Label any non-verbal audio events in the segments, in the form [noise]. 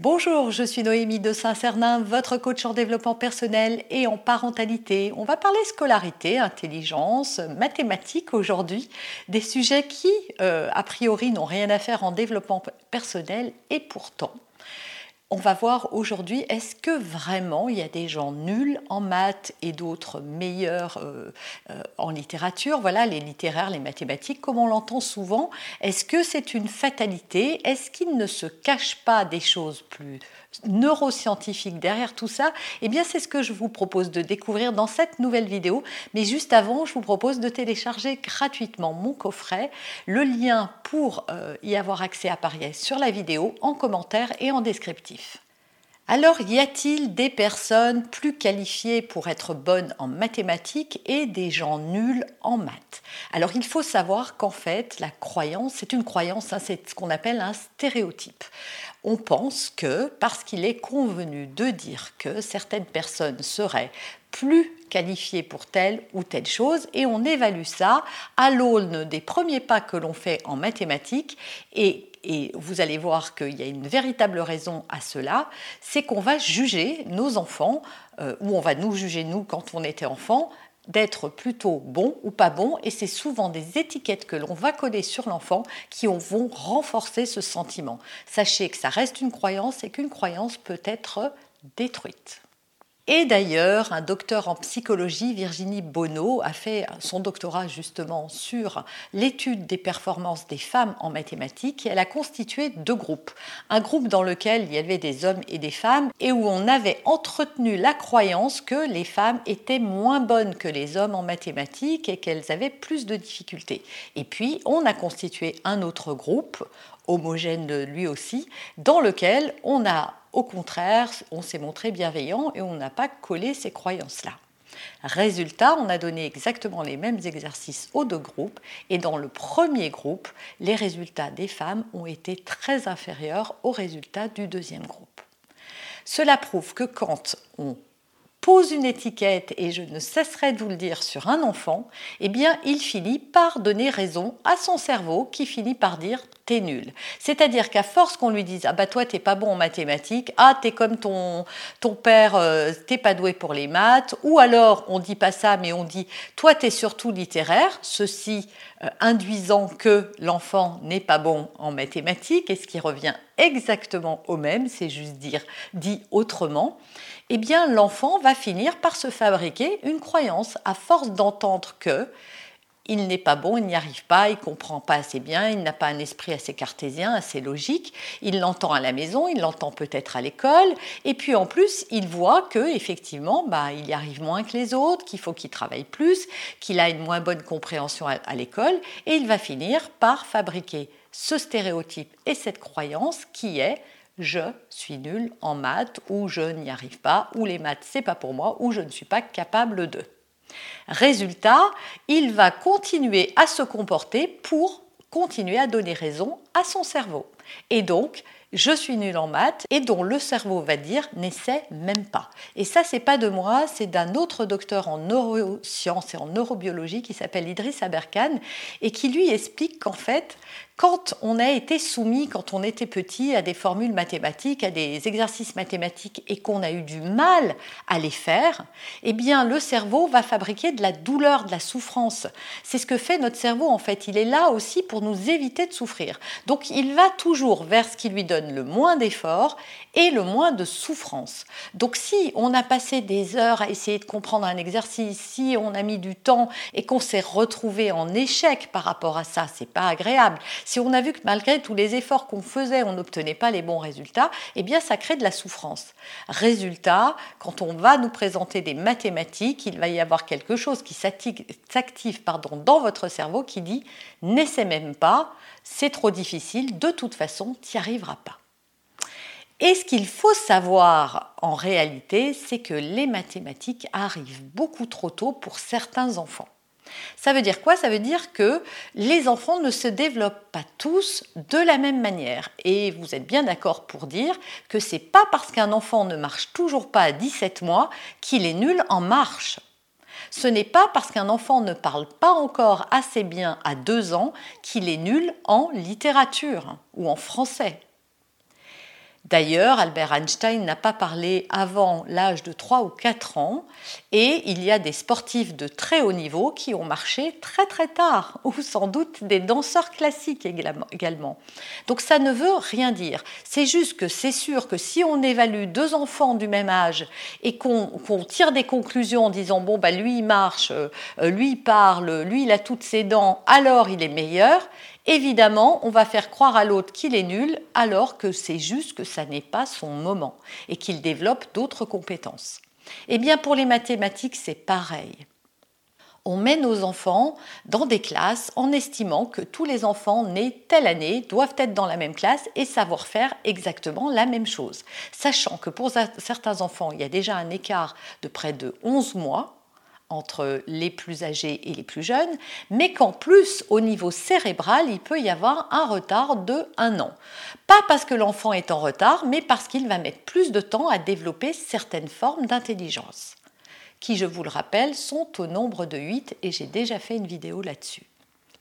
Bonjour, je suis Noémie de Saint-Cernin, votre coach en développement personnel et en parentalité. On va parler scolarité, intelligence, mathématiques aujourd'hui, des sujets qui, euh, a priori, n'ont rien à faire en développement personnel et pourtant, on va voir aujourd'hui, est-ce que vraiment il y a des gens nuls en maths et d'autres meilleurs euh, euh, en littérature? Voilà, les littéraires, les mathématiques, comme on l'entend souvent. Est-ce que c'est une fatalité? Est-ce qu'il ne se cache pas des choses plus neuroscientifique derrière tout ça, eh bien c'est ce que je vous propose de découvrir dans cette nouvelle vidéo. Mais juste avant, je vous propose de télécharger gratuitement mon coffret. Le lien pour euh, y avoir accès apparaît sur la vidéo, en commentaire et en descriptif. Alors, y a-t-il des personnes plus qualifiées pour être bonnes en mathématiques et des gens nuls en maths? Alors, il faut savoir qu'en fait, la croyance, c'est une croyance, hein, c'est ce qu'on appelle un stéréotype. On pense que parce qu'il est convenu de dire que certaines personnes seraient plus qualifiées pour telle ou telle chose et on évalue ça à l'aune des premiers pas que l'on fait en mathématiques et, vous allez voir qu'il y a une véritable raison à cela, c'est qu'on va juger nos enfants, euh, ou on va nous juger nous quand on était enfant, d'être plutôt bon ou pas bon, et c'est souvent des étiquettes que l'on va coller sur l'enfant qui vont renforcer ce sentiment. Sachez que ça reste une croyance et qu'une croyance peut être détruite. Et d'ailleurs, un docteur en psychologie, Virginie Bonneau, a fait son doctorat justement sur l'étude des performances des femmes en mathématiques elle a constitué deux groupes. Un groupe dans lequel il y avait des hommes et des femmes et où on avait entretenu la croyance que les femmes étaient moins bonnes que les hommes en mathématiques et qu'elles avaient plus de difficultés. Et puis, on a constitué un autre groupe homogène lui aussi, dans lequel on a au contraire, on s'est montré bienveillant et on n'a pas collé ces croyances-là. Résultat, on a donné exactement les mêmes exercices aux deux groupes et dans le premier groupe, les résultats des femmes ont été très inférieurs aux résultats du deuxième groupe. Cela prouve que quand on pose une étiquette, et je ne cesserai de vous le dire, sur un enfant, eh bien, il finit par donner raison à son cerveau qui finit par dire nul. C'est-à-dire qu'à force qu'on lui dise ah bah toi t'es pas bon en mathématiques, ah t'es comme ton ton père, euh, t'es pas doué pour les maths, ou alors on dit pas ça mais on dit toi t'es surtout littéraire, ceci euh, induisant que l'enfant n'est pas bon en mathématiques, et ce qui revient exactement au même, c'est juste dire dit autrement eh bien l'enfant va finir par se fabriquer une croyance à force d'entendre que il n'est pas bon, il n'y arrive pas, il comprend pas assez bien, il n'a pas un esprit assez cartésien, assez logique. Il l'entend à la maison, il l'entend peut-être à l'école, et puis en plus, il voit que effectivement, bah, il y arrive moins que les autres, qu'il faut qu'il travaille plus, qu'il a une moins bonne compréhension à l'école, et il va finir par fabriquer ce stéréotype et cette croyance qui est je suis nul en maths ou je n'y arrive pas ou les maths c'est pas pour moi ou je ne suis pas capable de. Résultat, il va continuer à se comporter pour continuer à donner raison à son cerveau. Et donc, je suis nul en maths et dont le cerveau va dire n'essaie même pas. Et ça, c'est pas de moi, c'est d'un autre docteur en neurosciences et en neurobiologie qui s'appelle Idriss Aberkan et qui lui explique qu'en fait, quand on a été soumis, quand on était petit, à des formules mathématiques, à des exercices mathématiques et qu'on a eu du mal à les faire, eh bien le cerveau va fabriquer de la douleur, de la souffrance. C'est ce que fait notre cerveau en fait. Il est là aussi pour nous éviter de souffrir. Donc il va toujours vers ce qui lui donne le moins d'effort et le moins de souffrance. Donc si on a passé des heures à essayer de comprendre un exercice, si on a mis du temps et qu'on s'est retrouvé en échec par rapport à ça, c'est pas agréable. Si on a vu que malgré tous les efforts qu'on faisait, on n'obtenait pas les bons résultats, eh bien ça crée de la souffrance. Résultat, quand on va nous présenter des mathématiques, il va y avoir quelque chose qui s'active dans votre cerveau qui dit n'essaie même pas, c'est trop difficile, de toute façon, tu n'y arriveras pas. Et ce qu'il faut savoir en réalité, c'est que les mathématiques arrivent beaucoup trop tôt pour certains enfants. Ça veut dire quoi? Ça veut dire que les enfants ne se développent pas tous de la même manière. Et vous êtes bien d'accord pour dire que c'est pas parce qu'un enfant ne marche toujours pas à 17 mois qu'il est nul en marche. Ce n'est pas parce qu'un enfant ne parle pas encore assez bien à 2 ans qu'il est nul en littérature ou en français. D'ailleurs, Albert Einstein n'a pas parlé avant l'âge de 3 ou 4 ans et il y a des sportifs de très haut niveau qui ont marché très très tard [laughs] ou sans doute des danseurs classiques également. Donc ça ne veut rien dire. C'est juste que c'est sûr que si on évalue deux enfants du même âge et qu'on tire des conclusions en disant bon bah lui il marche, euh, lui il parle, lui il a toutes ses dents, alors il est meilleur, Évidemment, on va faire croire à l'autre qu'il est nul alors que c'est juste que ça n'est pas son moment et qu'il développe d'autres compétences. Eh bien, pour les mathématiques, c'est pareil. On met nos enfants dans des classes en estimant que tous les enfants nés telle année doivent être dans la même classe et savoir faire exactement la même chose. Sachant que pour certains enfants, il y a déjà un écart de près de 11 mois entre les plus âgés et les plus jeunes, mais qu'en plus, au niveau cérébral, il peut y avoir un retard de un an. Pas parce que l'enfant est en retard, mais parce qu'il va mettre plus de temps à développer certaines formes d'intelligence, qui, je vous le rappelle, sont au nombre de 8 et j'ai déjà fait une vidéo là-dessus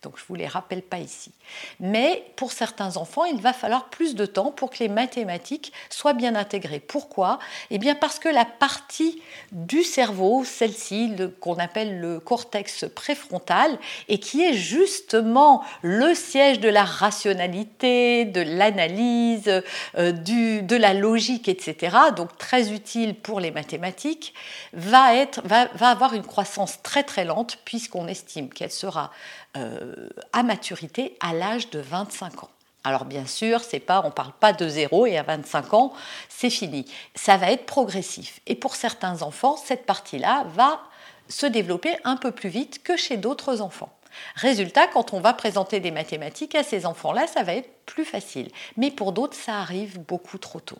donc je ne vous les rappelle pas ici. Mais pour certains enfants, il va falloir plus de temps pour que les mathématiques soient bien intégrées. Pourquoi? Eh bien parce que la partie du cerveau, celle-ci, qu'on appelle le cortex préfrontal, et qui est justement le siège de la rationalité, de l'analyse, euh, de la logique, etc., donc très utile pour les mathématiques, va, être, va, va avoir une croissance très très lente puisqu'on estime qu'elle sera euh, à maturité à l'âge de 25 ans. Alors bien sûr, c'est pas, on ne parle pas de zéro et à 25 ans, c'est fini. Ça va être progressif. Et pour certains enfants, cette partie-là va se développer un peu plus vite que chez d'autres enfants. Résultat, quand on va présenter des mathématiques à ces enfants-là, ça va être plus facile. Mais pour d'autres, ça arrive beaucoup trop tôt.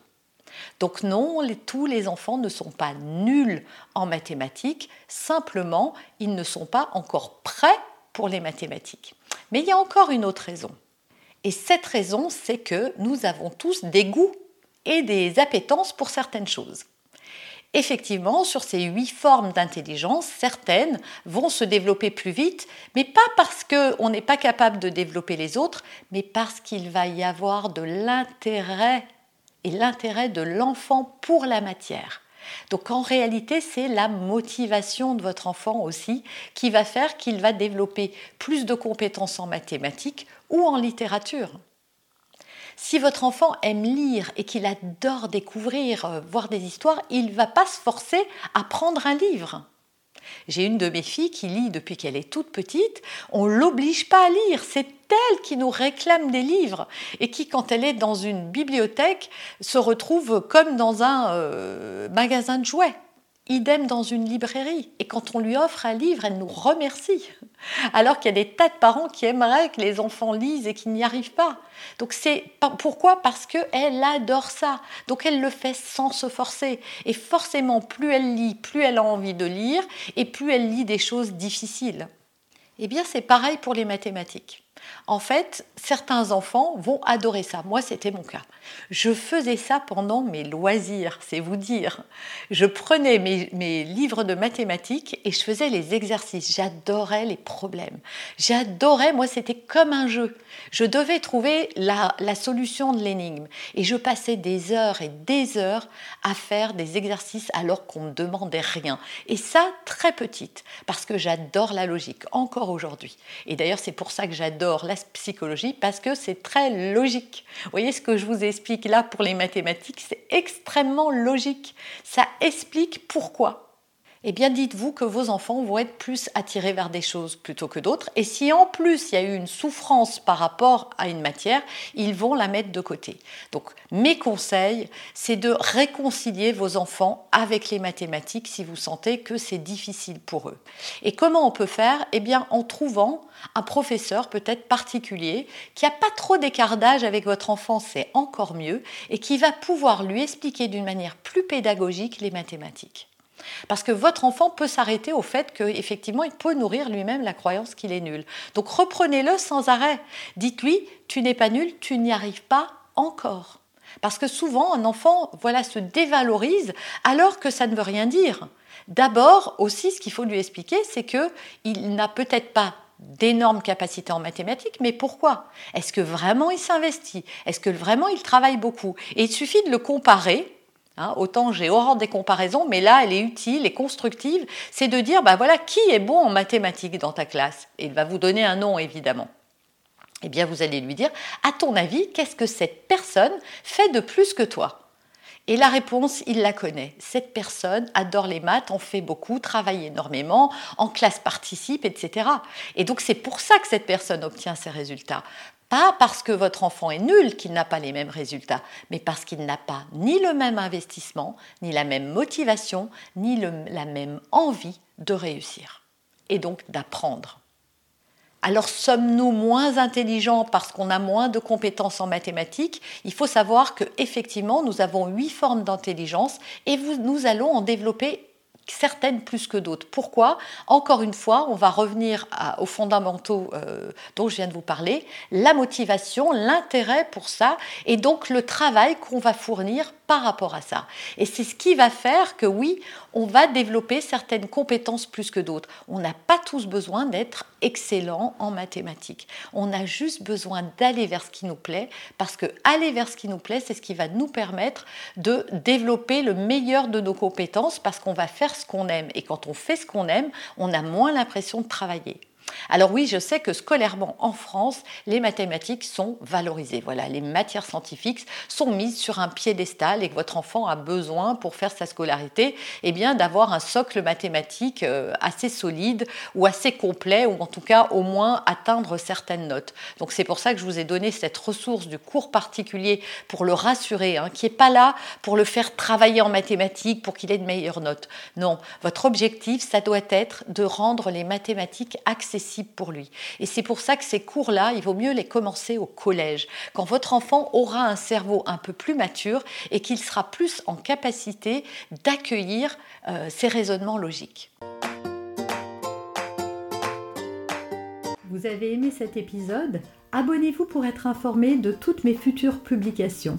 Donc non, tous les enfants ne sont pas nuls en mathématiques, simplement, ils ne sont pas encore prêts les mathématiques. Mais il y a encore une autre raison. Et cette raison, c'est que nous avons tous des goûts et des appétences pour certaines choses. Effectivement, sur ces huit formes d'intelligence, certaines vont se développer plus vite, mais pas parce qu'on n'est pas capable de développer les autres, mais parce qu'il va y avoir de l'intérêt et l'intérêt de l'enfant pour la matière. Donc en réalité, c'est la motivation de votre enfant aussi qui va faire qu'il va développer plus de compétences en mathématiques ou en littérature. Si votre enfant aime lire et qu'il adore découvrir, euh, voir des histoires, il ne va pas se forcer à prendre un livre. J'ai une de mes filles qui lit depuis qu'elle est toute petite. On l'oblige pas à lire. C'est elle qui nous réclame des livres et qui, quand elle est dans une bibliothèque, se retrouve comme dans un euh, magasin de jouets. Idem dans une librairie. Et quand on lui offre un livre, elle nous remercie. Alors qu'il y a des tas de parents qui aimeraient que les enfants lisent et qui n'y arrivent pas. Donc c'est pourquoi? Parce qu'elle adore ça. Donc elle le fait sans se forcer. Et forcément, plus elle lit, plus elle a envie de lire et plus elle lit des choses difficiles. Eh bien, c'est pareil pour les mathématiques. En fait, certains enfants vont adorer ça. Moi, c'était mon cas. Je faisais ça pendant mes loisirs, c'est vous dire. Je prenais mes, livres de mathématiques et je faisais les exercices. J'adorais les problèmes. J'adorais, moi, c'était comme un jeu. Je devais trouver la, la solution de l'énigme. Et je passais des heures et des heures à faire des exercices alors qu'on ne demandait rien. Et ça, très petite, parce que j'adore la logique, encore aujourd'hui. Et d'ailleurs, c'est pour ça que j'adore la psychologie parce que c'est très logique. Vous voyez ce que je vous explique là pour les mathématiques, c'est extrêmement logique. Ça explique pourquoi eh bien dites-vous que vos enfants vont être plus attirés vers des choses plutôt que d'autres. Et si en plus il y a eu une souffrance par rapport à une matière, ils vont la mettre de côté. Donc mes conseils, c'est de réconcilier vos enfants avec les mathématiques si vous sentez que c'est difficile pour eux. Et comment on peut faire? Eh bien en trouvant un professeur peut-être particulier qui n'a pas trop d'écart d'âge avec votre enfant, c'est encore mieux, et qui va pouvoir lui expliquer d'une manière plus pédagogique les mathématiques. Parce que votre enfant peut s'arrêter au fait qu'effectivement, il peut nourrir lui-même la croyance qu'il est nul. Donc reprenez-le sans arrêt. Dites-lui, tu n'es pas nul, tu n'y arrives pas encore. Parce que souvent, un enfant voilà, se dévalorise alors que ça ne veut rien dire. D'abord, aussi, ce qu'il faut lui expliquer, c'est qu'il n'a peut-être pas d'énormes capacités en mathématiques, mais pourquoi? Est-ce que vraiment il s'investit? Est-ce que vraiment il travaille beaucoup? Et il suffit de le comparer Hein, autant j'ai horreur des comparaisons, mais là, elle est utile et constructive. C'est de dire, bah voilà, qui est bon en mathématiques dans ta classe? Et il va vous donner un nom, évidemment. Eh bien, vous allez lui dire, à ton avis, qu'est-ce que cette personne fait de plus que toi? Et la réponse, il la connaît. Cette personne adore les maths, en fait beaucoup, travaille énormément, en classe participe, etc. Et donc c'est pour ça que cette personne obtient ces résultats. Pas parce que votre enfant est nul qu'il n'a pas les mêmes résultats, mais parce qu'il n'a pas ni le même investissement, ni la même motivation, ni la même envie de réussir. Et donc d'apprendre. Alors sommes-nous moins intelligents parce qu'on a moins de compétences en mathématiques? Il faut savoir que effectivement, nous avons huit formes d'intelligence et nous allons en développer certaines plus que d'autres. Pourquoi? Encore une fois, on va revenir aux fondamentaux euh, dont je viens de vous parler, la motivation, l'intérêt pour ça, et donc le travail qu'on va fournir par rapport à ça. Et c'est ce qui va faire que oui, on va développer certaines compétences plus que d'autres. On n'a pas tous besoin d'être excellent en mathématiques. On a juste besoin d'aller vers ce qui nous plaît, parce que aller vers ce qui nous plaît, c'est ce qui va nous permettre de développer le meilleur de nos compétences, parce qu'on va faire ce qu'on aime. Et quand on fait ce qu'on aime, on a moins l'impression de travailler. Alors oui, je sais que scolairement en France, les mathématiques sont valorisées. Voilà, les matières scientifiques sont mises sur un piédestal et que votre enfant a besoin pour faire sa scolarité, eh bien d'avoir un socle mathématique euh, assez solide ou assez complet ou en tout cas au moins atteindre certaines notes. Donc c'est pour ça que je vous ai donné cette ressource du cours particulier pour le rassurer, hein, qui n'est pas là pour le faire travailler en mathématiques pour qu'il ait de meilleures notes. Non, votre objectif, ça doit être de rendre les mathématiques accessibles pour lui. Et c'est pour ça que ces cours-là, il vaut mieux les commencer au collège, quand votre enfant aura un cerveau un peu plus mature et qu'il sera plus en capacité d'accueillir euh, ces raisonnements logiques. Vous avez aimé cet épisode? Abonnez-vous pour être informé de toutes mes futures publications.